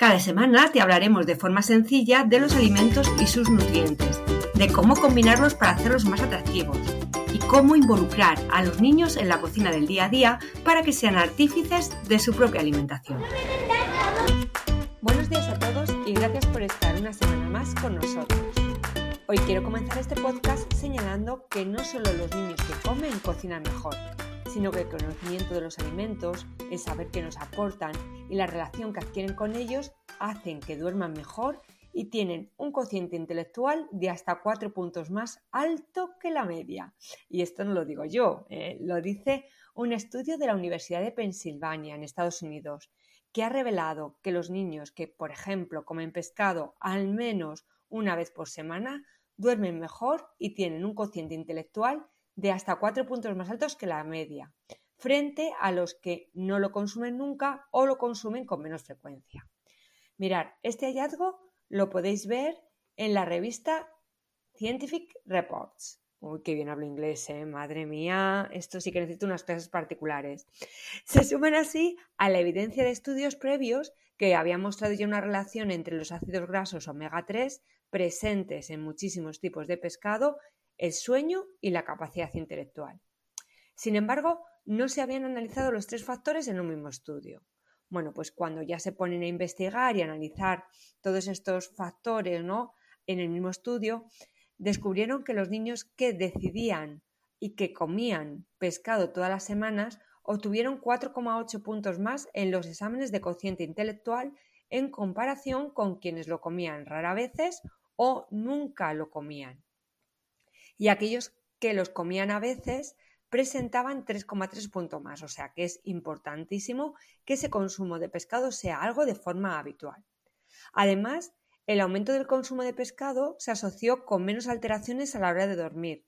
Cada semana te hablaremos de forma sencilla de los alimentos y sus nutrientes, de cómo combinarlos para hacerlos más atractivos y cómo involucrar a los niños en la cocina del día a día para que sean artífices de su propia alimentación. Buenos días a todos y gracias por estar una semana más con nosotros. Hoy quiero comenzar este podcast señalando que no solo los niños que comen cocinan mejor, sino que el conocimiento de los alimentos, el saber qué nos aportan y la relación que adquieren con ellos hacen que duerman mejor y tienen un cociente intelectual de hasta cuatro puntos más alto que la media. Y esto no lo digo yo, eh, lo dice un estudio de la Universidad de Pensilvania en Estados Unidos, que ha revelado que los niños que, por ejemplo, comen pescado al menos una vez por semana, duermen mejor y tienen un cociente intelectual de hasta cuatro puntos más altos que la media, frente a los que no lo consumen nunca o lo consumen con menos frecuencia. Mirar, este hallazgo lo podéis ver en la revista Scientific Reports. Uy, qué bien hablo inglés, ¿eh? madre mía, esto sí que necesito unas clases particulares. Se suman así a la evidencia de estudios previos que habían mostrado ya una relación entre los ácidos grasos omega 3 presentes en muchísimos tipos de pescado el sueño y la capacidad intelectual. Sin embargo, no se habían analizado los tres factores en un mismo estudio. Bueno, pues cuando ya se ponen a investigar y analizar todos estos factores ¿no? en el mismo estudio, descubrieron que los niños que decidían y que comían pescado todas las semanas obtuvieron 4,8 puntos más en los exámenes de cociente intelectual en comparación con quienes lo comían rara veces o nunca lo comían y aquellos que los comían a veces presentaban 3,3 puntos más, o sea que es importantísimo que ese consumo de pescado sea algo de forma habitual. Además, el aumento del consumo de pescado se asoció con menos alteraciones a la hora de dormir,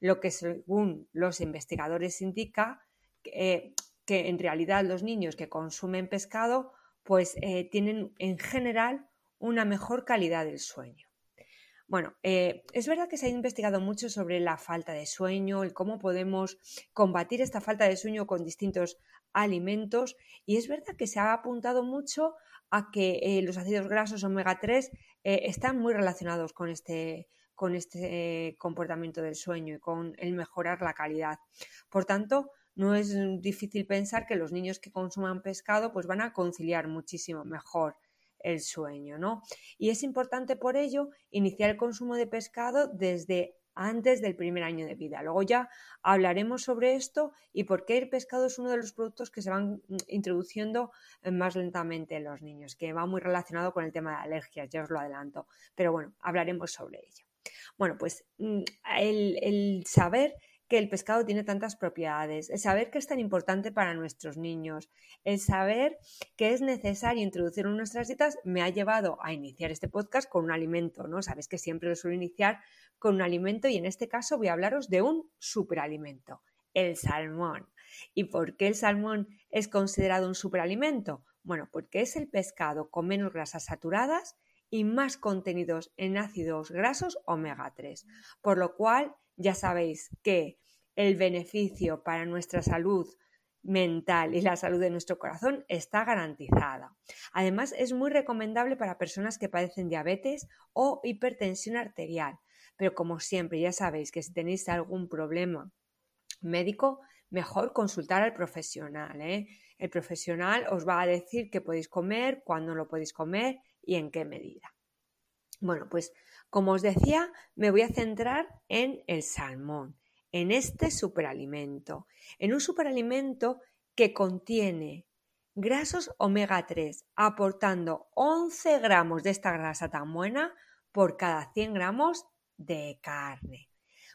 lo que según los investigadores indica que, en realidad los niños que consumen pescado pues eh, tienen en general una mejor calidad del sueño. Bueno, eh, es verdad que se ha investigado mucho sobre la falta de sueño y cómo podemos combatir esta falta de sueño con distintos alimentos y es verdad que se ha apuntado mucho a que eh, los ácidos grasos omega 3 eh, están muy relacionados con este, con este comportamiento del sueño y con el mejorar la calidad. Por tanto, no es difícil pensar que los niños que consuman pescado pues van a conciliar muchísimo mejor el sueño, ¿no? Y es importante por ello iniciar el consumo de pescado desde antes del primer año de vida. Luego ya hablaremos sobre esto y por qué el pescado es uno de los productos que se van mm, introduciendo eh, más lentamente en los niños, que va muy relacionado con el tema de alergias, ya os lo adelanto. Pero bueno, hablaremos sobre ello. Bueno, pues mm, el, el saber que el pescado tiene tantas propiedades, el saber que es tan importante para nuestros niños, el saber que es necesario introducirlo en nuestras dietas me ha llevado a iniciar este podcast con un alimento, ¿no? Sabes que siempre lo suelo iniciar con un alimento y en este caso voy a hablaros de un superalimento, el salmón. ¿Y por qué el salmón es considerado un superalimento? Bueno, porque es el pescado con menos grasas saturadas y más contenidos en ácidos grasos omega 3, por lo cual ya sabéis que el beneficio para nuestra salud mental y la salud de nuestro corazón está garantizada. Además, es muy recomendable para personas que padecen diabetes o hipertensión arterial. Pero como siempre, ya sabéis que si tenéis algún problema médico, mejor consultar al profesional. ¿eh? El profesional os va a decir qué podéis comer, cuándo lo podéis comer y en qué medida. Bueno, pues como os decía, me voy a centrar en el salmón, en este superalimento, en un superalimento que contiene grasos omega 3, aportando 11 gramos de esta grasa tan buena por cada 100 gramos de carne.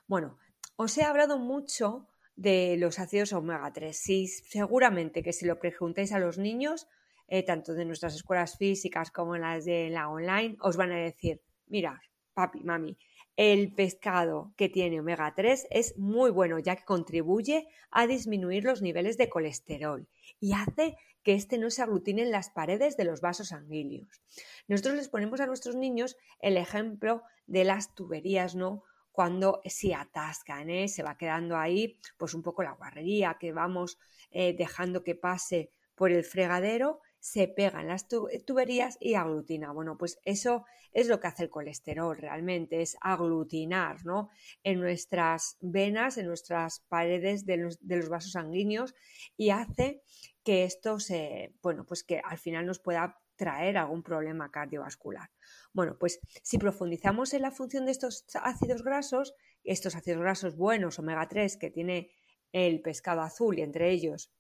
Bueno, os he hablado mucho de los ácidos omega 3. Sí, seguramente que si lo preguntáis a los niños, eh, tanto de nuestras escuelas físicas como las de la online, os van a decir, mira, papi, mami, el pescado que tiene omega 3 es muy bueno ya que contribuye a disminuir los niveles de colesterol y hace que éste no se aglutine en las paredes de los vasos sanguíneos. Nosotros les ponemos a nuestros niños el ejemplo de las tuberías, ¿no? Cuando se atascan, ¿eh? se va quedando ahí pues un poco la guarrería que vamos eh, dejando que pase por el fregadero se pegan las tuberías y aglutina. Bueno, pues eso es lo que hace el colesterol realmente, es aglutinar ¿no? en nuestras venas, en nuestras paredes de los, de los, vasos sanguíneos y hace que esto se, bueno, pues que al final nos pueda traer algún problema cardiovascular. Bueno, pues si profundizamos en la función de estos ácidos grasos, estos ácidos grasos buenos, omega 3, que tiene el pescado azul y entre ellos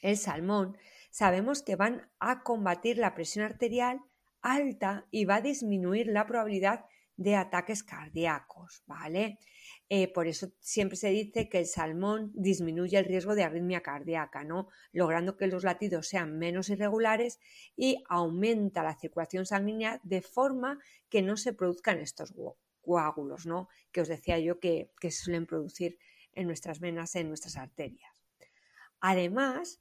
el salmón, sabemos que van a combatir la presión arterial alta y va a disminuir la probabilidad de ataques cardíacos, ¿vale? Eh, por eso siempre se dice que el salmón disminuye el riesgo de arritmia cardíaca, ¿no? Logrando que los latidos sean menos irregulares y aumenta la circulación sanguínea de forma que no se produzcan estos coágulos, ¿no? Que os decía yo que, se suelen producir en nuestras venas, en nuestras arterias. Además,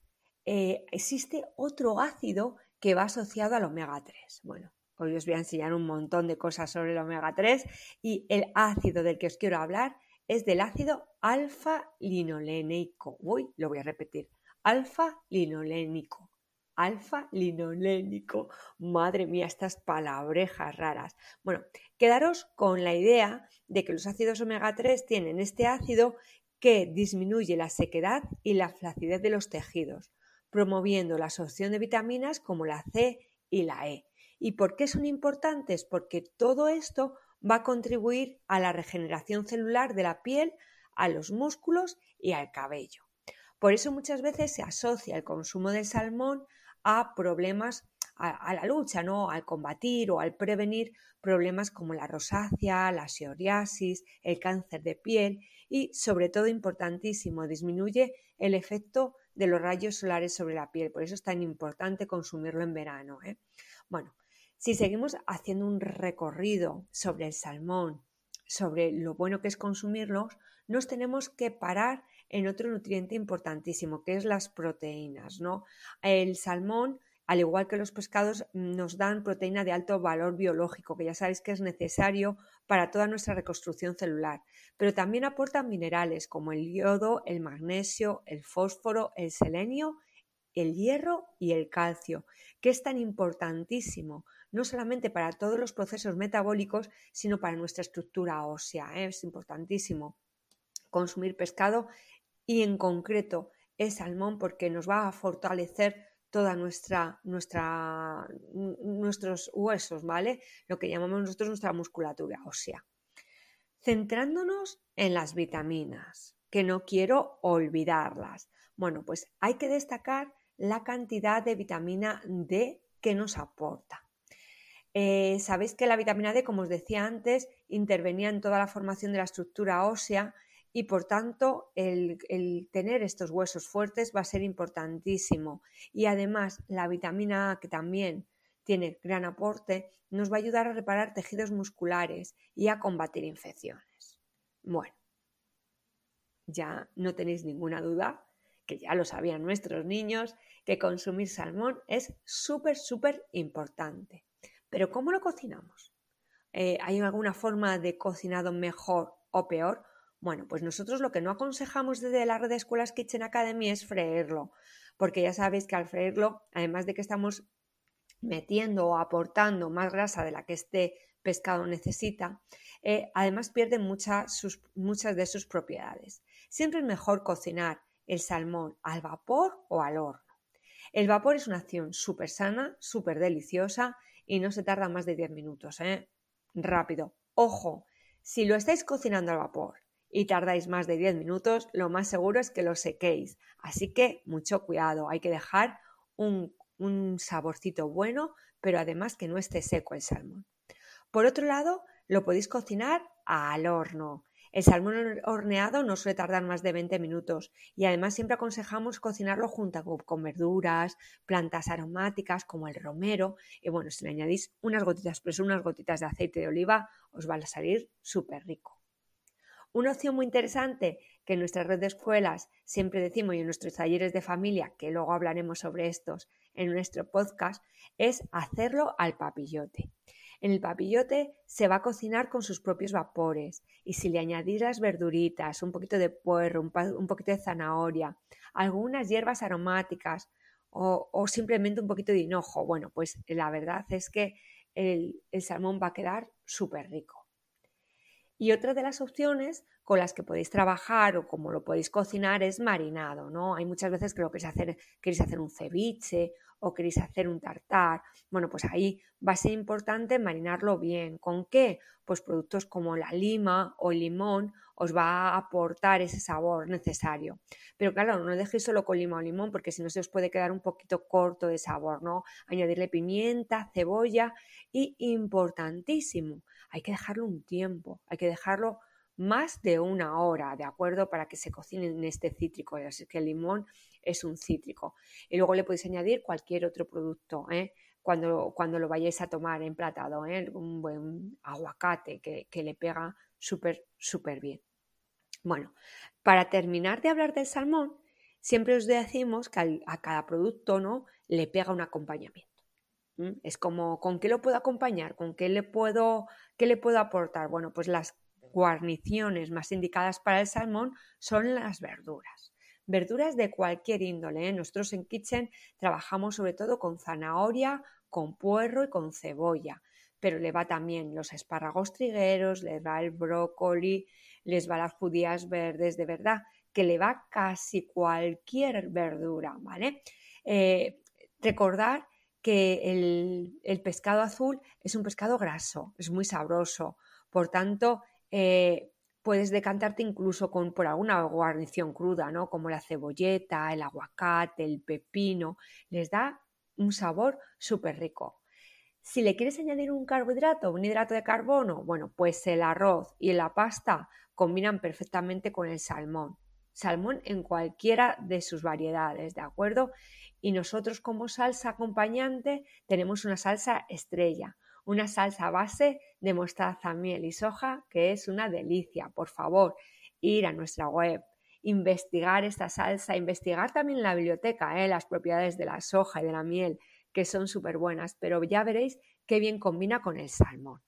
eh, existe otro ácido que va asociado al omega 3. Bueno, hoy os voy a enseñar un montón de cosas sobre el omega 3 y el ácido del que os quiero hablar es del ácido alfa-linolénico. Uy, lo voy a repetir. Alfa-linolénico. Alfa-linolénico. Madre mía, estas palabrejas raras. Bueno, quedaros con la idea de que los ácidos omega 3 tienen este ácido que disminuye la sequedad y la flacidez de los tejidos promoviendo la absorción de vitaminas como la C y la E. ¿Y por qué son importantes? Porque todo esto va a contribuir a la regeneración celular de la piel, a los músculos y al cabello. Por eso muchas veces se asocia el consumo del salmón a problemas a, la lucha, ¿no? Al combatir o al prevenir problemas como la rosácea, la psoriasis, el cáncer de piel y, sobre todo, importantísimo, disminuye el efecto de los rayos solares sobre la piel. Por eso es tan importante consumirlo en verano. ¿eh? Bueno, si seguimos haciendo un recorrido sobre el salmón, sobre lo bueno que es consumirlos, nos tenemos que parar en otro nutriente importantísimo, que es las proteínas. ¿no? El salmón al igual que los pescados, nos dan proteína de alto valor biológico, que ya sabéis que es necesario para toda nuestra reconstrucción celular, pero también aportan minerales como el yodo, el magnesio, el fósforo, el selenio, el hierro y el calcio, que es tan importantísimo, no solamente para todos los procesos metabólicos, sino para nuestra estructura ósea. ¿eh? Es importantísimo consumir pescado y en concreto el salmón porque nos va a fortalecer toda nuestra, nuestra, nuestros huesos, ¿vale? Lo que llamamos nosotros nuestra musculatura ósea. Centrándonos en las vitaminas, que no quiero olvidarlas. Bueno, pues hay que destacar la cantidad de vitamina D que nos aporta. Eh, Sabéis que la vitamina D, como os decía antes, intervenía en toda la formación de la estructura ósea y por tanto el, tener estos huesos fuertes va a ser importantísimo. Y además la vitamina A, que también tiene gran aporte, nos va a ayudar a reparar tejidos musculares y a combatir infecciones. Bueno, ya no tenéis ninguna duda, que ya lo sabían nuestros niños, que consumir salmón es súper, súper importante. Pero ¿cómo lo cocinamos? Eh, ¿Hay alguna forma de cocinado mejor o peor? Bueno, pues nosotros lo que no aconsejamos desde la red de escuelas Kitchen Academy es freírlo, porque ya sabéis que al freírlo, además de que estamos metiendo o aportando más grasa de la que este pescado necesita, eh, además pierde muchas de sus propiedades. Siempre es mejor cocinar el salmón al vapor o al horno. El vapor es una acción súper sana, súper deliciosa y no se tarda más de 10 minutos. ¿eh? Rápido. Ojo, si lo estáis cocinando al vapor y tardáis más de 10 minutos, lo más seguro es que lo sequéis. Así que mucho cuidado, hay que dejar un, un saborcito bueno, pero además que no esté seco el salmón. Por otro lado, lo podéis cocinar al horno. El salmón horneado no suele tardar más de 20 minutos y además siempre aconsejamos cocinarlo junto con verduras, plantas aromáticas como el romero y bueno, si le añadís unas gotitas, pero unas gotitas de aceite de oliva, os va a salir súper rico. Una opción muy interesante que en nuestra red de escuelas siempre decimos y en nuestros talleres de familia, que luego hablaremos sobre estos en nuestro podcast, es hacerlo al papillote. En el papillote se va a cocinar con sus propios vapores y si le añadís las verduritas, un poquito de puerro, un, poquito de zanahoria, algunas hierbas aromáticas o, simplemente un poquito de hinojo, bueno, pues la verdad es que el, el salmón va a quedar súper rico. Y otra de las opciones con las que podéis trabajar o como lo podéis cocinar es marinado, ¿no? Hay muchas veces que lo queréis hacer, queréis hacer un ceviche o queréis hacer un tartar. Bueno, pues ahí va a ser importante marinarlo bien. ¿Con qué? Pues productos como la lima o el limón os va a aportar ese sabor necesario. Pero claro, no dejéis solo con lima o limón porque si no se os puede quedar un poquito corto de sabor, ¿no? Añadirle pimienta, cebolla y importantísimo, hay que dejarlo un tiempo, hay que dejarlo más de una hora, ¿de acuerdo? Para que se cocine en este cítrico, así que el limón es un cítrico. Y luego le podéis añadir cualquier otro producto, ¿eh? Cuando, cuando lo vayáis a tomar emplatado, ¿eh? un buen aguacate que, que le pega súper, súper bien. Bueno, para terminar de hablar del salmón, siempre os decimos que a cada producto ¿no? le pega un acompañamiento. Es como, ¿con qué lo puedo acompañar? ¿Con qué le puedo, qué le puedo aportar? Bueno, pues las guarniciones más indicadas para el salmón son las verduras. Verduras de cualquier índole. ¿eh? Nosotros en Kitchen trabajamos sobre todo con zanahoria, con puerro y con cebolla. Pero le va también los espárragos trigueros, le va el brócoli, les va las judías verdes, de verdad, que le va casi cualquier verdura, ¿vale? Eh, recordar que el, pescado azul es un pescado graso, es muy sabroso. Por tanto, eh, puedes decantarte incluso con, por alguna guarnición cruda, ¿no? Como la cebolleta, el aguacate, el pepino. Les da un sabor súper rico. Si le quieres añadir un carbohidrato, un hidrato de carbono, bueno, pues el arroz y la pasta combinan perfectamente con el salmón. Salmón en cualquiera de sus variedades, ¿de acuerdo? y nosotros como salsa acompañante tenemos una salsa estrella, una salsa base de mostaza, miel y soja que es una delicia. Por favor, ir a nuestra web, investigar esta salsa, investigar también la biblioteca, ¿eh? las propiedades de la soja y de la miel, que son súper buenas, pero ya veréis qué bien combina con el salmón.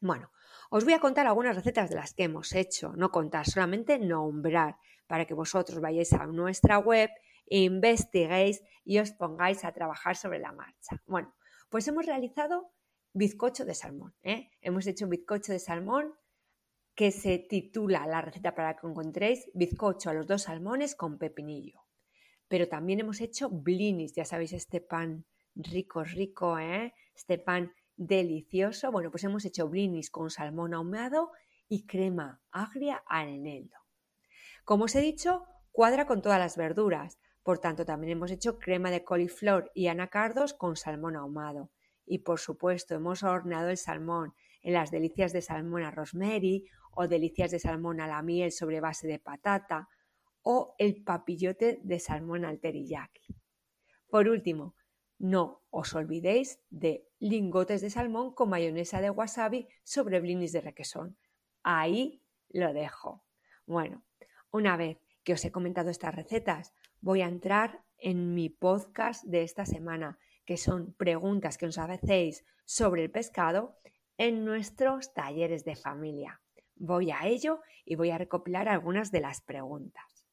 Bueno, os voy a contar algunas recetas de las que hemos hecho, no contar, solamente nombrar, para que vosotros vayáis a nuestra web investiguéis y os pongáis a trabajar sobre la marcha. Bueno, pues hemos realizado bizcocho de salmón. ¿eh? Hemos hecho un bizcocho de salmón que se titula la receta para que encontréis bizcocho a los dos salmones con pepinillo. Pero también hemos hecho blinis, ya sabéis, este pan rico, rico, ¿eh? este pan delicioso. Bueno, pues hemos hecho blinis con salmón ahumado y crema agria al eneldo. Como os he dicho, cuadra con todas las verduras, por tanto, también hemos hecho crema de coliflor y anacardos con salmón ahumado. Y por supuesto, hemos horneado el salmón en las delicias de salmón a rosemary o delicias de salmón a la miel sobre base de patata o el papillote de salmón al teriyaki. Por último, no os olvidéis de lingotes de salmón con mayonesa de wasabi sobre blinis de requesón. Ahí lo dejo. Bueno, una vez que os he comentado estas recetas, voy a entrar en mi podcast de esta semana, que son preguntas que os hacéis sobre el pescado en nuestros talleres de familia. Voy a ello y voy a recopilar algunas de las preguntas.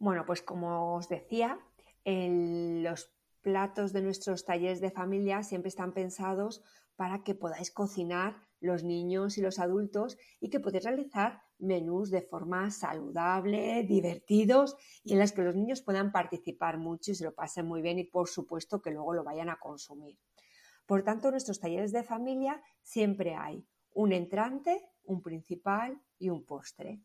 Bueno, pues como os decía, los platos de nuestros talleres de familia siempre están pensados para que podáis cocinar los niños y los adultos y que podáis realizar menús de forma saludable, divertidos y en las que los niños puedan participar mucho y se lo pasen muy bien y por supuesto que luego lo vayan a consumir. Por tanto, en nuestros talleres de familia siempre hay un entrante, un principal y un postre.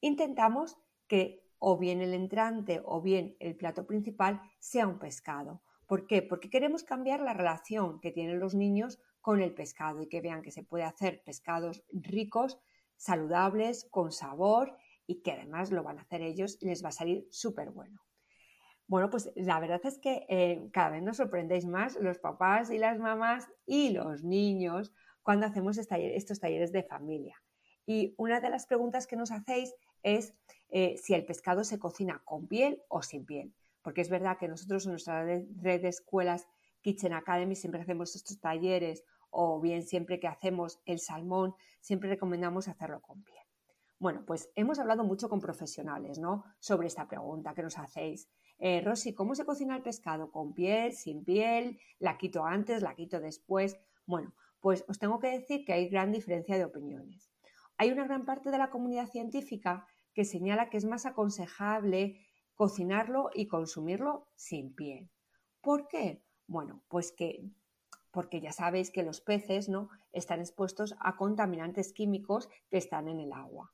Intentamos que o bien el entrante o bien el plato principal sea un pescado. ¿Por qué? Porque queremos cambiar la relación que tienen los niños con el pescado y que vean que se puede hacer pescados ricos, saludables, con sabor y que además lo van a hacer ellos y les va a salir súper bueno. Bueno, pues la verdad es que eh, cada vez nos sorprendéis más los papás y las mamás y los niños cuando hacemos estos talleres de familia. Y una de las preguntas que nos hacéis es eh, si el pescado se cocina con piel o sin piel porque es verdad que nosotros en nuestra red de escuelas Kitchen Academy siempre hacemos estos talleres o bien siempre que hacemos el salmón, siempre recomendamos hacerlo con piel. Bueno, pues hemos hablado mucho con profesionales, ¿no? Sobre esta pregunta que nos hacéis. Eh, Rosy, ¿cómo se cocina el pescado? ¿Con piel? ¿Sin piel? ¿La quito antes? ¿La quito después? Bueno, pues os tengo que decir que hay gran diferencia de opiniones. Hay una gran parte de la comunidad científica que señala que es más aconsejable cocinarlo y consumirlo sin piel. ¿Por qué? Bueno, pues que porque ya sabéis que los peces ¿no? están expuestos a contaminantes químicos que están en el agua.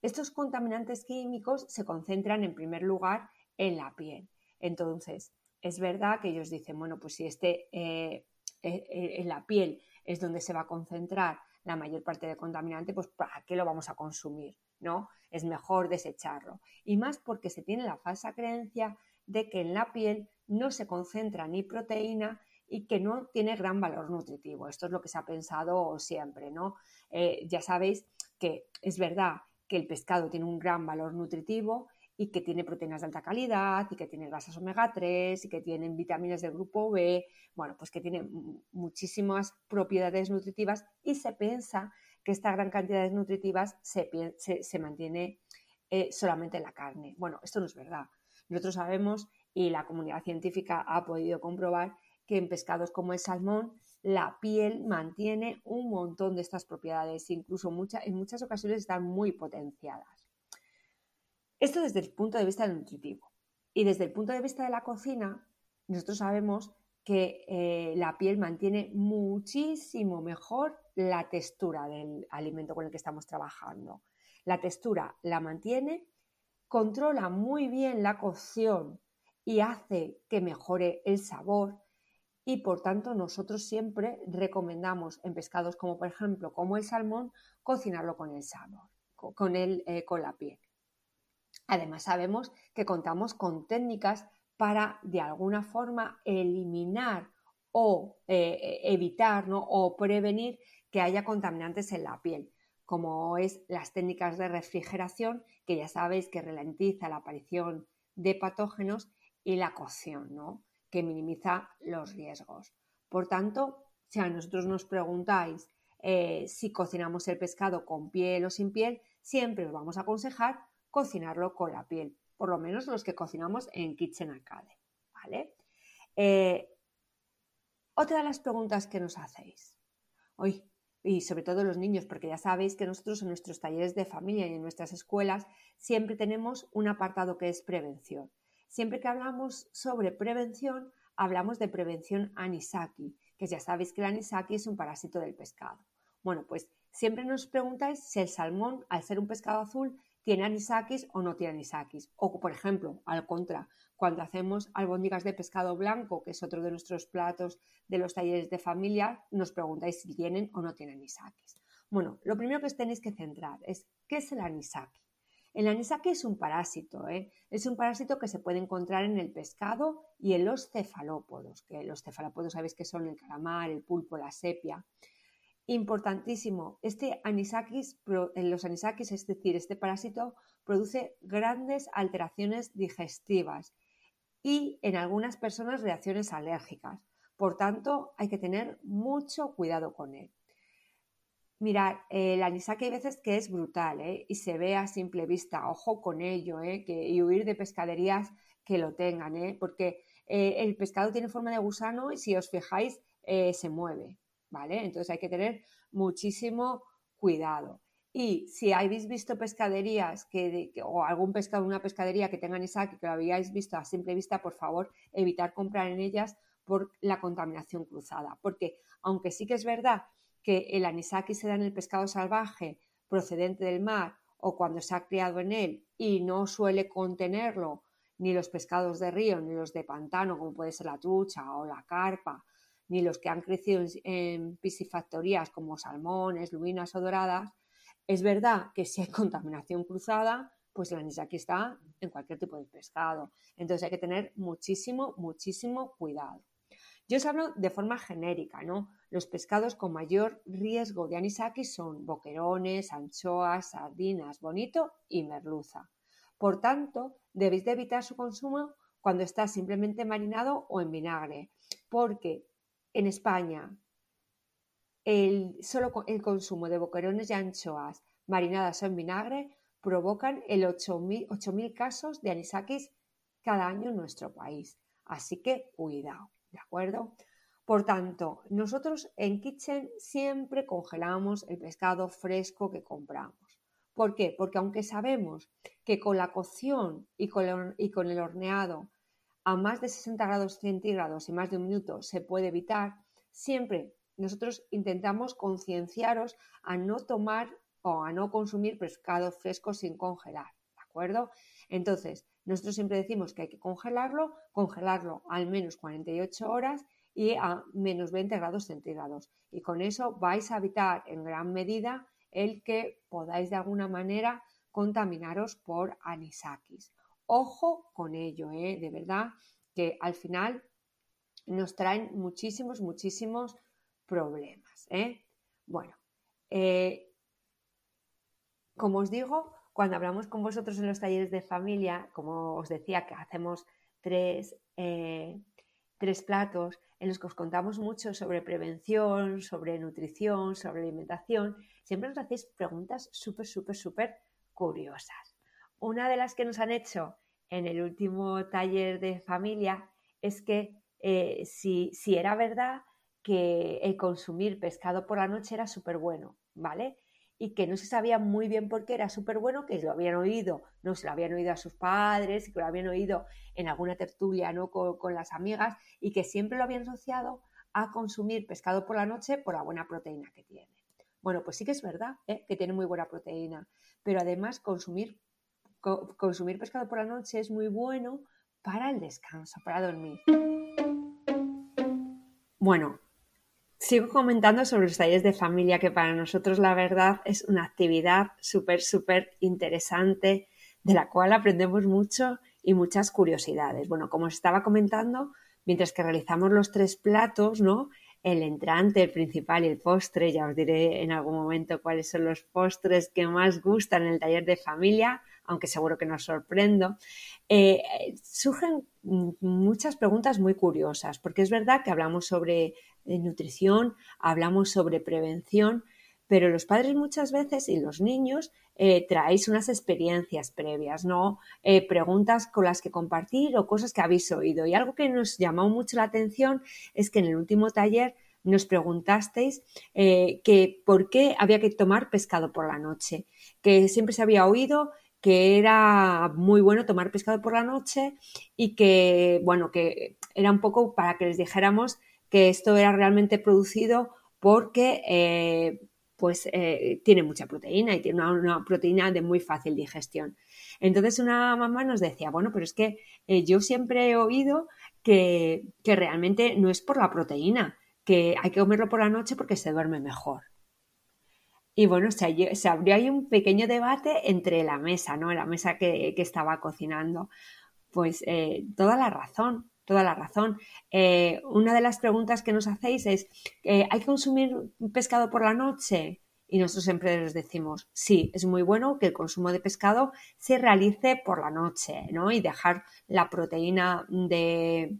Estos contaminantes químicos se concentran en primer lugar en la piel. Entonces, es verdad que ellos dicen, bueno, pues si este, eh, eh, eh, en la piel es donde se va a concentrar la mayor parte del contaminante, pues ¿para qué lo vamos a consumir? ¿no? Es mejor desecharlo. Y más porque se tiene la falsa creencia de que en la piel no se concentra ni proteína y que no tiene gran valor nutritivo. Esto es lo que se ha pensado siempre, ¿no? Eh, ya sabéis que es verdad que el pescado tiene un gran valor nutritivo y que tiene proteínas de alta calidad y que tiene grasas omega 3 y que tiene vitaminas del grupo B, bueno, pues que tiene muchísimas propiedades nutritivas y se piensa que esta gran cantidad de nutritivas se, se, mantiene eh, solamente en la carne. Bueno, esto no es verdad. Nosotros sabemos y la comunidad científica ha podido comprobar que en pescados como el salmón la piel mantiene un montón de estas propiedades, incluso en muchas ocasiones están muy potenciadas. Esto desde el punto de vista nutritivo. Y desde el punto de vista de la cocina, nosotros sabemos que eh, la piel mantiene muchísimo mejor la textura del alimento con el que estamos trabajando. La textura la mantiene, controla muy bien la cocción y hace que mejore el sabor y por tanto nosotros siempre recomendamos en pescados como por ejemplo como el salmón cocinarlo con el sabor, con, el, eh, con la piel. Además sabemos que contamos con técnicas para de alguna forma eliminar o eh, evitar o prevenir que haya contaminantes en la piel, como es las técnicas de refrigeración, que ya sabéis que ralentiza la aparición de patógenos, y la cocción, ¿no? Que minimiza los riesgos. Por tanto, si a nosotros nos preguntáis eh, si cocinamos el pescado con piel o sin piel, siempre os vamos a aconsejar cocinarlo con la piel, por lo menos los que cocinamos en Kitchen Academy. ¿vale? Eh, otra de las preguntas que nos hacéis. Hoy, y sobre todo los niños, porque ya sabéis que nosotros en nuestros talleres de familia y en nuestras escuelas siempre tenemos un apartado que es prevención. Siempre que hablamos sobre prevención, hablamos de prevención anisaki, que ya sabéis que el anisaki es un parásito del pescado. Bueno, pues siempre nos preguntáis si el salmón, al ser un pescado azul, tiene anisakis o no tiene anisakis. O, por ejemplo, al contra, cuando hacemos albóndigas de pescado blanco, que es otro de nuestros platos de los talleres de familia, nos preguntáis si tienen o no tienen anisakis. Bueno, lo primero que os tenéis que centrar es ¿qué es el anisaki? El anisaki es un parásito, ¿eh? es un parásito que se puede encontrar en el pescado y en los cefalópodos, que los cefalópodos sabéis que son el calamar, el pulpo, la sepia. Importantísimo, este anisakis, los anisakis, es decir, este parásito produce grandes alteraciones digestivas y en algunas personas reacciones alérgicas. Por tanto, hay que tener mucho cuidado con él. Mirad, el anisaki hay veces que es brutal ¿eh? y se ve a simple vista. Ojo con ello ¿eh? que, y huir de pescaderías que lo tengan, ¿eh? porque eh, el pescado tiene forma de gusano y si os fijáis se mueve. ¿vale? Entonces hay que tener muchísimo cuidado. Y si habéis visto pescaderías que, o algún pescado, una pescadería que tengan anisaki que lo habíais visto a simple vista, por favor, evitar comprar en ellas por la contaminación cruzada. Porque aunque sí que es verdad que el anisaki se da en el pescado salvaje procedente del mar o cuando se ha criado en él y no suele contenerlo ni los pescados de río, ni los de pantano, como puede ser la trucha o la carpa, ni los que han crecido en piscifactorías como salmones, lubinas o doradas, es verdad que si hay contaminación cruzada, pues el anisaki está en cualquier tipo de pescado. Entonces hay que tener muchísimo, muchísimo cuidado. Yo os hablo de forma genérica, ¿no? Los pescados con mayor riesgo de anisaki son boquerones, anchoas, sardinas, bonito y merluza. Por tanto, debéis de evitar su consumo cuando está simplemente marinado o en vinagre, porque en España el, solo el consumo de boquerones y anchoas marinadas o en vinagre provocan el 8.000 casos de anisakis cada año en nuestro país. Así que cuidado, ¿de acuerdo? Por tanto, nosotros en Kitchen siempre congelamos el pescado fresco que compramos. ¿Por qué? Porque aunque sabemos que con la cocción y con, el, horneado a más de 60 grados centígrados y más de un minuto se puede evitar, siempre nosotros intentamos concienciaros a no tomar o a no consumir pescado fresco sin congelar, ¿de acuerdo? Entonces, nosotros siempre decimos que hay que congelarlo, congelarlo al menos 48 horas y a menos 20 grados centígrados. Y con eso vais a evitar en gran medida el que podáis de alguna manera contaminaros por anisakis. Ojo con ello, ¿eh? de verdad que al final nos traen muchísimos, muchísimos problemas. ¿eh? Bueno, eh, como os digo, cuando hablamos con vosotros en los talleres de familia, como os decía que hacemos tres, tres platos, en los que os contamos mucho sobre prevención, sobre nutrición, sobre alimentación, siempre nos hacéis preguntas súper, súper, súper curiosas. Una de las que nos han hecho en el último taller de familia es que eh, si, si, era verdad que el consumir pescado por la noche era súper bueno, ¿vale? Y que no se sabía muy bien por qué era súper bueno, que lo habían oído, no se lo habían oído a sus padres, que lo habían oído en alguna tertulia ¿no? con, las amigas y que siempre lo habían asociado a consumir pescado por la noche por la buena proteína que tiene. Bueno, pues sí que es verdad ¿eh? que tiene muy buena proteína, pero además consumir, consumir pescado por la noche es muy bueno para el descanso, para dormir. Bueno, Sigo comentando sobre los talleres de familia, que para nosotros la verdad es una actividad súper, súper interesante, de la cual aprendemos mucho y muchas curiosidades. Bueno, como os estaba comentando, mientras que realizamos los tres platos, ¿no? El entrante, el principal y el postre, ya os diré en algún momento cuáles son los postres que más gustan en el taller de familia, aunque seguro que nos sorprendo. Eh, surgen muchas preguntas muy curiosas, porque es verdad que hablamos sobre de nutrición, hablamos sobre prevención, pero los padres muchas veces y los niños eh, traéis unas experiencias previas, ¿no? Eh, preguntas con las que compartir o cosas que habéis oído. Y algo que nos llamó mucho la atención es que en el último taller nos preguntasteis eh, que por qué había que tomar pescado por la noche, que siempre se había oído que era muy bueno tomar pescado por la noche y que, bueno, que era un poco para que les dijéramos que esto era realmente producido porque eh, pues eh, tiene mucha proteína y tiene una, proteína de muy fácil digestión. Entonces una mamá nos decía, bueno, pero es que eh, yo siempre he oído que, realmente no es por la proteína, que hay que comerlo por la noche porque se duerme mejor. Y bueno, se, abrió ahí un pequeño debate entre la mesa, ¿no? La mesa que, estaba cocinando. Pues toda la razón toda la razón. Eh, una de las preguntas que nos hacéis es, eh, ¿hay que consumir pescado por la noche? Y nosotros siempre les decimos, sí, es muy bueno que el consumo de pescado se realice por la noche, ¿no? Y dejar la proteína de,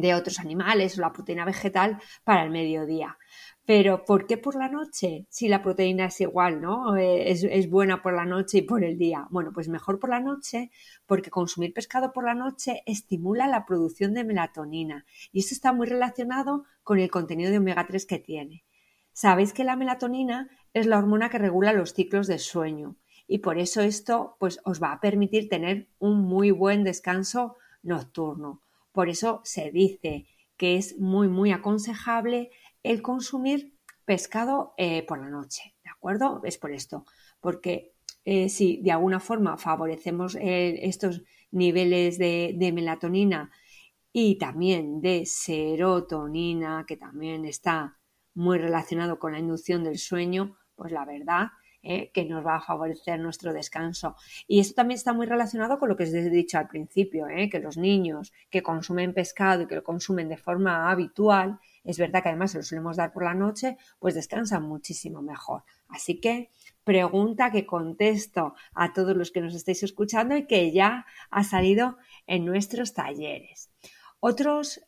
de otros animales o la proteína vegetal para el mediodía. Pero ¿por qué por la noche? Si la proteína es igual, ¿no? Eh, es, buena por la noche y por el día. Bueno, pues mejor por la noche porque consumir pescado por la noche estimula la producción de melatonina y esto está muy relacionado con el contenido de omega 3 que tiene. Sabéis que la melatonina es la hormona que regula los ciclos de sueño y por eso esto pues os va a permitir tener un muy buen descanso nocturno. Por eso se dice que es muy muy aconsejable el consumir pescado eh, por la noche, ¿de acuerdo? Es por esto, porque eh, si de alguna forma favorecemos estos niveles de melatonina y también de serotonina, que también está muy relacionado con la inducción del sueño, pues la verdad ¿eh? que nos va a favorecer nuestro descanso. Y esto también está muy relacionado con lo que os he dicho al principio, ¿eh? que los niños que consumen pescado y que lo consumen de forma habitual, es verdad que además se lo solemos dar por la noche, pues descansan muchísimo mejor. Así que pregunta que contesto a todos los que nos estáis escuchando y que ya ha salido en nuestros talleres.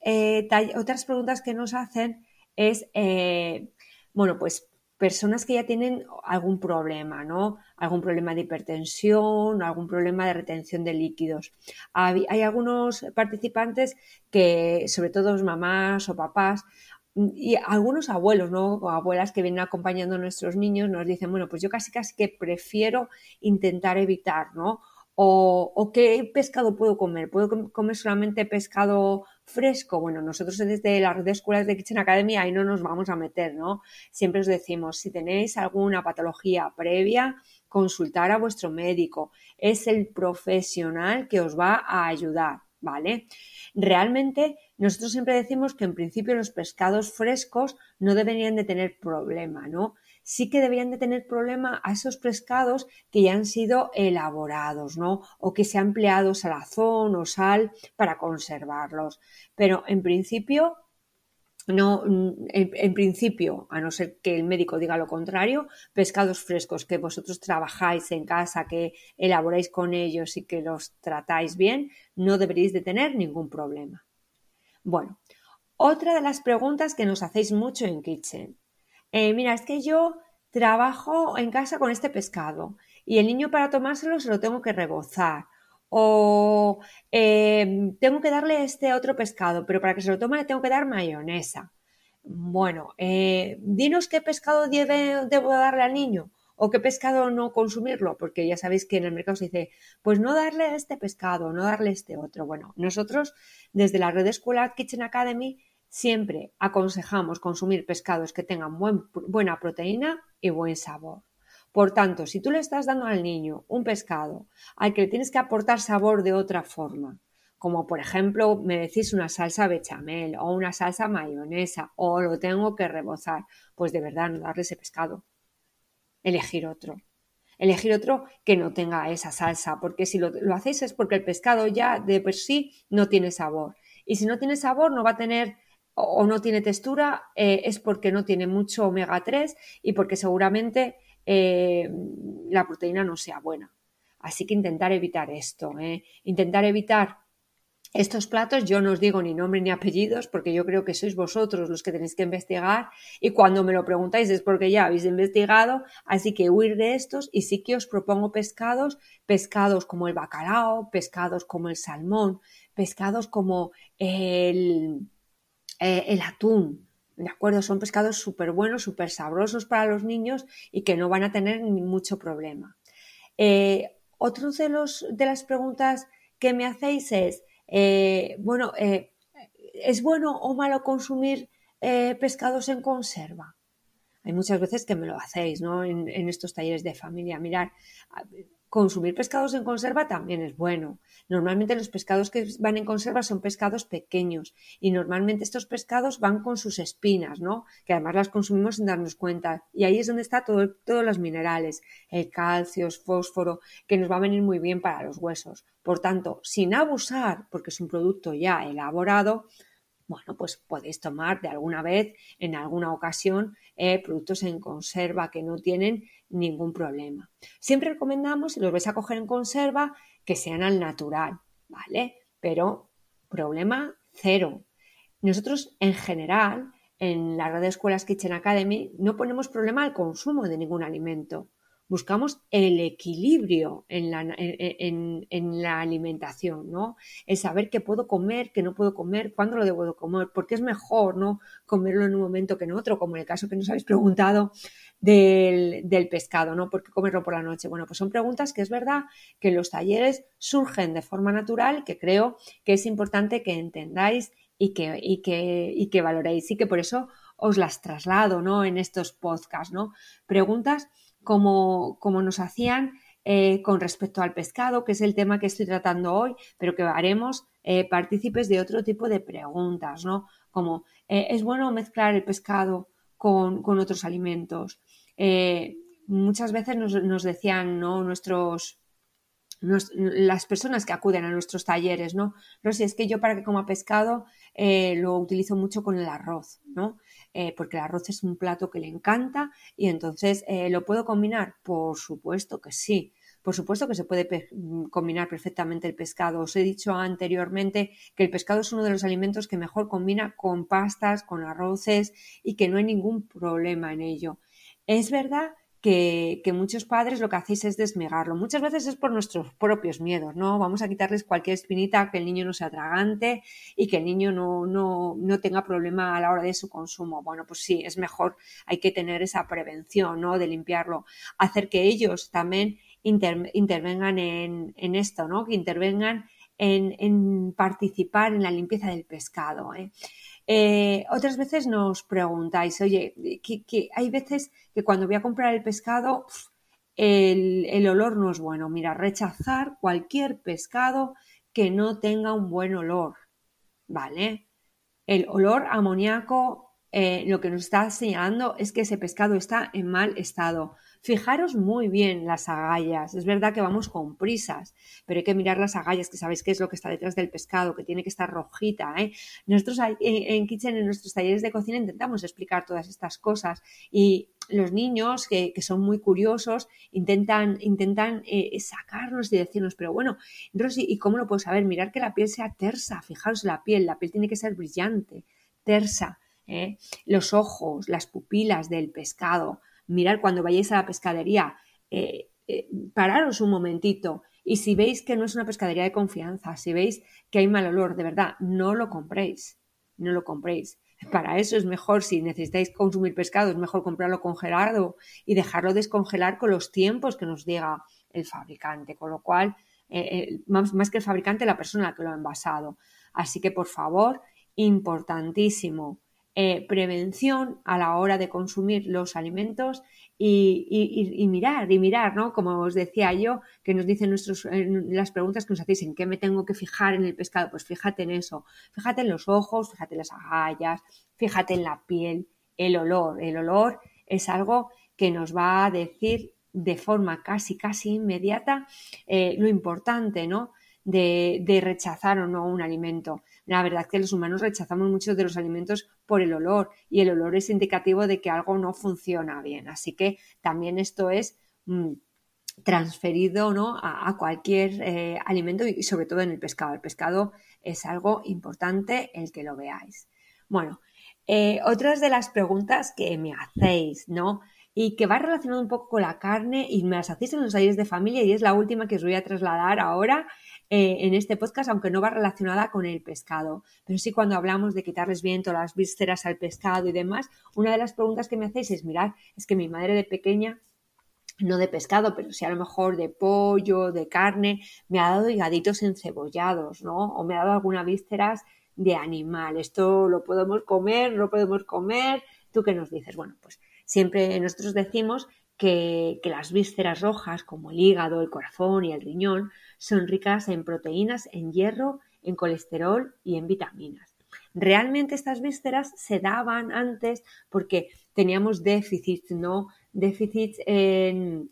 Eh, otras preguntas que nos hacen es, bueno, pues personas que ya tienen algún problema, ¿no? Algún problema de hipertensión, algún problema de retención de líquidos. Hay, algunos participantes que, sobre todo mamás o papás, y algunos abuelos, ¿no? O abuelas que vienen acompañando a nuestros niños nos dicen, bueno, pues yo casi casi que prefiero intentar evitar, ¿no? O, qué pescado puedo comer. ¿Puedo comer solamente pescado fresco? Bueno, nosotros desde la red de escuelas de Kitchen Academy ahí no nos vamos a meter, ¿no? Siempre os decimos, si tenéis alguna patología previa, consultar a vuestro médico. Es el profesional que os va a ayudar, ¿vale? Realmente nosotros siempre decimos que en principio los pescados frescos no deberían de tener problema, ¿no? Sí que deberían de tener problema a esos pescados que ya han sido elaborados, ¿no? O que se ha empleado salazón o sal para conservarlos. Pero en principio, no, en, principio, a no ser que el médico diga lo contrario, pescados frescos que vosotros trabajáis en casa, que elaboráis con ellos y que los tratáis bien, no deberéis de tener ningún problema. Bueno, otra de las preguntas que nos hacéis mucho en Kitchen eh, mira, es que yo trabajo en casa con este pescado y el niño para tomárselo se lo tengo que rebozar. O em, tengo que darle este otro pescado, pero para que se lo tome le tengo que dar mayonesa. Bueno, eh, dinos qué pescado debo darle al niño o qué pescado no consumirlo, porque ya sabéis que en el mercado se dice, pues no darle este pescado, no darle este otro. Bueno, nosotros desde la red escuela Kitchen Academy Siempre aconsejamos consumir pescados que tengan buena proteína y buen sabor. Por tanto, si tú le estás dando al niño un pescado al que le tienes que aportar sabor de otra forma, como por ejemplo me decís una salsa bechamel o una salsa mayonesa o lo tengo que rebozar, pues de verdad no darle ese pescado. Elegir otro. Elegir otro que no tenga esa salsa, porque si lo, lo hacéis es porque el pescado ya de por sí no tiene sabor. Y si no tiene sabor, no va a tener o no tiene textura eh, es porque no tiene mucho omega 3 y porque seguramente eh, la proteína no sea buena. Así que intentar evitar esto, ¿eh? intentar evitar estos platos, yo no os digo ni nombre ni apellidos porque yo creo que sois vosotros los que tenéis que investigar y cuando me lo preguntáis es porque ya habéis investigado, así que huir de estos y sí que os propongo pescados, pescados como el bacalao, pescados como el salmón, pescados como el, eh, el atún, ¿de acuerdo? Son pescados súper buenos, súper sabrosos para los niños y que no van a tener mucho problema. Eh, otro de, los, de las preguntas que me hacéis es, eh, bueno, ¿es bueno o malo consumir pescados en conserva? Hay muchas veces que me lo hacéis, ¿no? En, en estos talleres de familia. Mirar, Consumir pescados en conserva también es bueno. Normalmente los pescados que van en conserva son pescados pequeños y normalmente estos pescados van con sus espinas, ¿no? Que además las consumimos sin darnos cuenta. Y ahí es donde está todo, todos los minerales, el calcio, el fósforo, que nos va a venir muy bien para los huesos. Por tanto, sin abusar, porque es un producto ya elaborado, bueno, pues podéis tomar de alguna vez, en alguna ocasión, eh, productos en conserva que no tienen ningún problema. Siempre recomendamos, si los vais a coger en conserva, que sean al natural, ¿vale? Pero problema cero. Nosotros, en general, en la red de escuelas Kitchen Academy, no ponemos problema al consumo de ningún alimento buscamos el equilibrio en la, alimentación, ¿no? El saber qué puedo comer, qué no puedo comer, cuándo lo debo comer, porque es mejor, ¿no? Comerlo en un momento que en otro, como en el caso que nos habéis preguntado del, del pescado, ¿no? ¿Por qué comerlo por la noche? Bueno, pues son preguntas que es verdad que en los talleres surgen de forma natural, que creo que es importante que entendáis y que, y que, y que valoréis y que por eso os las traslado, ¿no? En estos podcasts, ¿no? Preguntas como, nos hacían eh, con respecto al pescado, que es el tema que estoy tratando hoy, pero que haremos eh, partícipes de otro tipo de preguntas, ¿no? Como, ¿es bueno mezclar el pescado con, otros alimentos? muchas veces nos, nos decían, ¿no? Nuestros las personas que acuden a nuestros talleres, ¿no? No sé, es que yo para que coma pescado eh, lo utilizo mucho con el arroz, ¿no? Eh, porque el arroz es un plato que le encanta y entonces eh, ¿lo puedo combinar? Por supuesto que sí. Por supuesto que se puede mm, combinar perfectamente el pescado. Os he dicho anteriormente que el pescado es uno de los alimentos que mejor combina con pastas, con arroces y que no hay ningún problema en ello. Es verdad que, muchos padres lo que hacéis es desmegarlo. Muchas veces es por nuestros propios miedos, ¿no? Vamos a quitarles cualquier espinita, que el niño no sea tragante y que el niño no, no, no tenga problema a la hora de su consumo. Bueno, pues sí, es mejor, hay que tener esa prevención, ¿no? De limpiarlo. Hacer que ellos también intervengan en, en, esto, ¿no? Que intervengan en, en, participar en la limpieza del pescado. ¿eh? Eh, otras veces nos preguntáis, oye, que, hay veces que cuando voy a comprar el pescado, el, el, olor no es bueno. Mira, rechazar cualquier pescado que no tenga un buen olor, ¿vale? El olor amoníaco eh, lo que nos está señalando es que ese pescado está en mal estado. Fijaros muy bien las agallas. Es verdad que vamos con prisas, pero hay que mirar las agallas, que sabéis qué es lo que está detrás del pescado, que tiene que estar rojita. ¿eh? Nosotros en, Kitchen, en nuestros talleres de cocina, intentamos explicar todas estas cosas y los niños que, son muy curiosos intentan, intentan eh, sacarnos y decirnos, pero bueno, Rosy, ¿y cómo lo puedo saber? Mirar que la piel sea tersa, fijaros la piel, la piel tiene que ser brillante, tersa. ¿eh? los ojos, las pupilas del pescado. Mirar cuando vayáis a la pescadería, eh, eh, pararos un momentito y si veis que no es una pescadería de confianza, si veis que hay mal olor, de verdad, no lo compréis, no lo compréis. Para eso es mejor, si necesitáis consumir pescado, es mejor comprarlo congelado y dejarlo descongelar con los tiempos que nos diga el fabricante, con lo cual, más, más, que el fabricante, la persona que lo ha envasado. Así que, por favor, importantísimo, eh, prevención a la hora de consumir los alimentos y, mirar, y mirar, ¿no? Como os decía yo, que nos dicen nuestros, las preguntas que nos hacéis, ¿en qué me tengo que fijar en el pescado? Pues fíjate en eso, fíjate en los ojos, fíjate en las agallas, fíjate en la piel, el olor. El olor es algo que nos va a decir de forma casi, casi inmediata eh, lo importante, ¿no? De, rechazar o no un alimento. La verdad es que los humanos rechazamos muchos de los alimentos por el olor y el olor es indicativo de que algo no funciona bien. Así que también esto es mm, transferido ¿no? a, cualquier eh, alimento y sobre todo en el pescado. El pescado es algo importante el que lo veáis. Bueno, eh, otras de las preguntas que me hacéis, ¿no? Y que va relacionado un poco con la carne y me las hacéis en los talleres de familia y es la última que os voy a trasladar ahora eh, en este podcast, aunque no va relacionada con el pescado. Pero sí cuando hablamos de quitarles viento, las vísceras al pescado y demás, una de las preguntas que me hacéis es, mirad, es que mi madre de pequeña no de pescado, pero sí a lo mejor de pollo, de carne, me ha dado higaditos encebollados, ¿no? O me ha dado algunas vísceras de animal. Esto lo podemos comer, no podemos comer. ¿Tú qué nos dices? Bueno, pues Siempre nosotros decimos que, las vísceras rojas, como el hígado, el corazón y el riñón, son ricas en proteínas, en hierro, en colesterol y en vitaminas. Realmente estas vísceras se daban antes porque teníamos déficits, ¿no? Déficits en,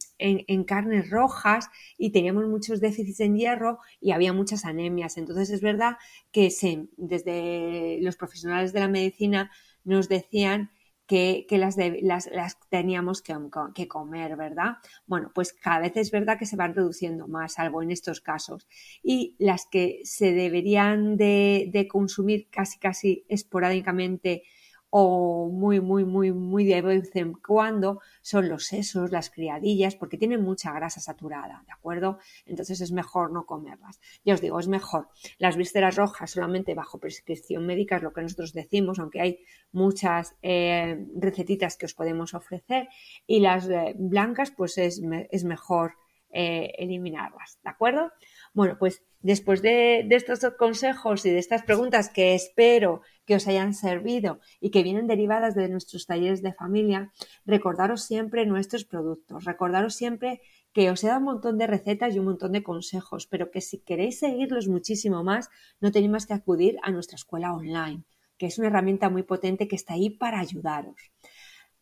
carnes rojas y teníamos muchos déficits en hierro y había muchas anemias. Entonces es verdad que desde los profesionales de la medicina nos decían que, las, las, teníamos que, comer, ¿verdad? Bueno, pues cada vez es verdad que se van reduciendo más, salvo en estos casos. Y las que se deberían de, de consumir casi, casi esporádicamente o muy, muy, muy, muy de vez en cuando son los sesos, las criadillas, porque tienen mucha grasa saturada, ¿de acuerdo? Entonces es mejor no comerlas. Ya os digo, es mejor. Las vísceras rojas solamente bajo prescripción médica es lo que nosotros decimos, aunque hay muchas eh, recetitas que os podemos ofrecer. Y las eh, blancas, pues es, es mejor eh, eliminarlas, ¿de acuerdo? Bueno, pues después de, estos consejos y de estas preguntas que espero que os hayan servido y que vienen derivadas de nuestros talleres de familia, recordaros siempre nuestros productos, recordaros siempre que os he dado un montón de recetas y un montón de consejos, pero que si queréis seguirlos muchísimo más, no tenéis más que acudir a nuestra escuela online, que es una herramienta muy potente que está ahí para ayudaros.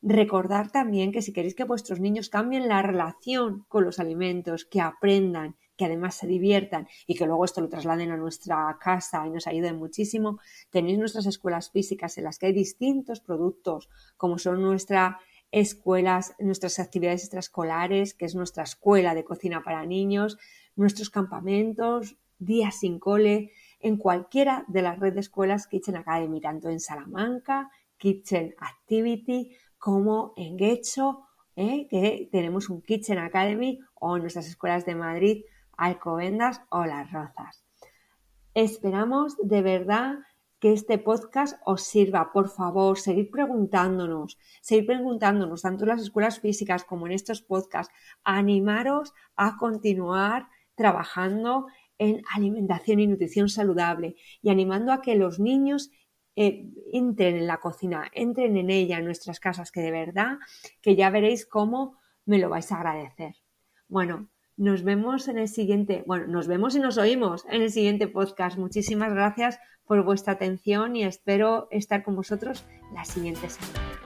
Recordar también que si queréis que vuestros niños cambien la relación con los alimentos, que aprendan, que además se diviertan y que luego esto lo trasladen a nuestra casa y nos ayuden muchísimo, tenéis nuestras escuelas físicas en las que hay distintos productos, como son nuestras escuelas, nuestras actividades extraescolares, que es nuestra escuela de cocina para niños, nuestros campamentos, días sin cole, en cualquiera de las redes de escuelas Kitchen Academy, tanto en Salamanca, Kitchen Activity, como en Guecho, ¿eh? que tenemos un Kitchen Academy o en nuestras escuelas de Madrid, Alcobendas o Las Rozas. Esperamos de verdad que este podcast os sirva. Por favor, seguid preguntándonos, seguid preguntándonos, tanto en las escuelas físicas como en estos podcasts. Animaros a continuar trabajando en alimentación y nutrición saludable y animando a que los niños eh, entren en la cocina, entren en ella, en nuestras casas, que de verdad que ya veréis cómo me lo vais a agradecer. Bueno, nos vemos en el siguiente, bueno, nos vemos y nos oímos en el siguiente podcast. Muchísimas gracias por vuestra atención y espero estar con vosotros la siguiente semana.